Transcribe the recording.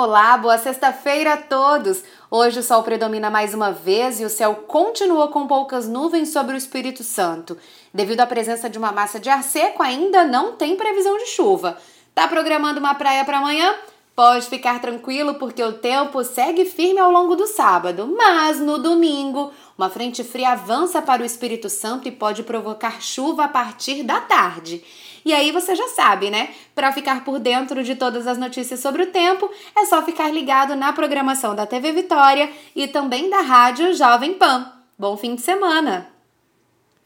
Olá, boa sexta-feira a todos! Hoje o sol predomina mais uma vez e o céu continua com poucas nuvens sobre o Espírito Santo. Devido à presença de uma massa de ar seco, ainda não tem previsão de chuva. Tá programando uma praia para amanhã? Pode ficar tranquilo porque o tempo segue firme ao longo do sábado, mas no domingo, uma frente fria avança para o Espírito Santo e pode provocar chuva a partir da tarde. E aí você já sabe, né? Para ficar por dentro de todas as notícias sobre o tempo, é só ficar ligado na programação da TV Vitória e também da Rádio Jovem Pan. Bom fim de semana!